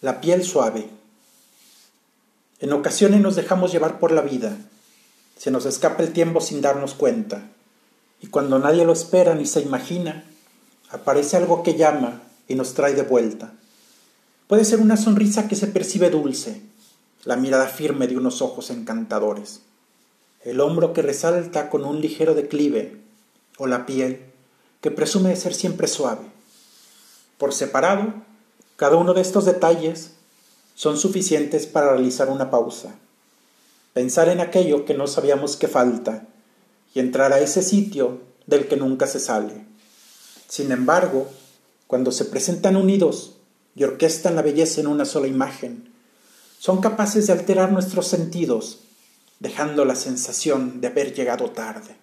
La piel suave. En ocasiones nos dejamos llevar por la vida. Se nos escapa el tiempo sin darnos cuenta. Y cuando nadie lo espera ni se imagina, aparece algo que llama y nos trae de vuelta. Puede ser una sonrisa que se percibe dulce, la mirada firme de unos ojos encantadores, el hombro que resalta con un ligero declive, o la piel que presume de ser siempre suave. Por separado, cada uno de estos detalles son suficientes para realizar una pausa, pensar en aquello que no sabíamos que falta y entrar a ese sitio del que nunca se sale. Sin embargo, cuando se presentan unidos y orquestan la belleza en una sola imagen, son capaces de alterar nuestros sentidos, dejando la sensación de haber llegado tarde.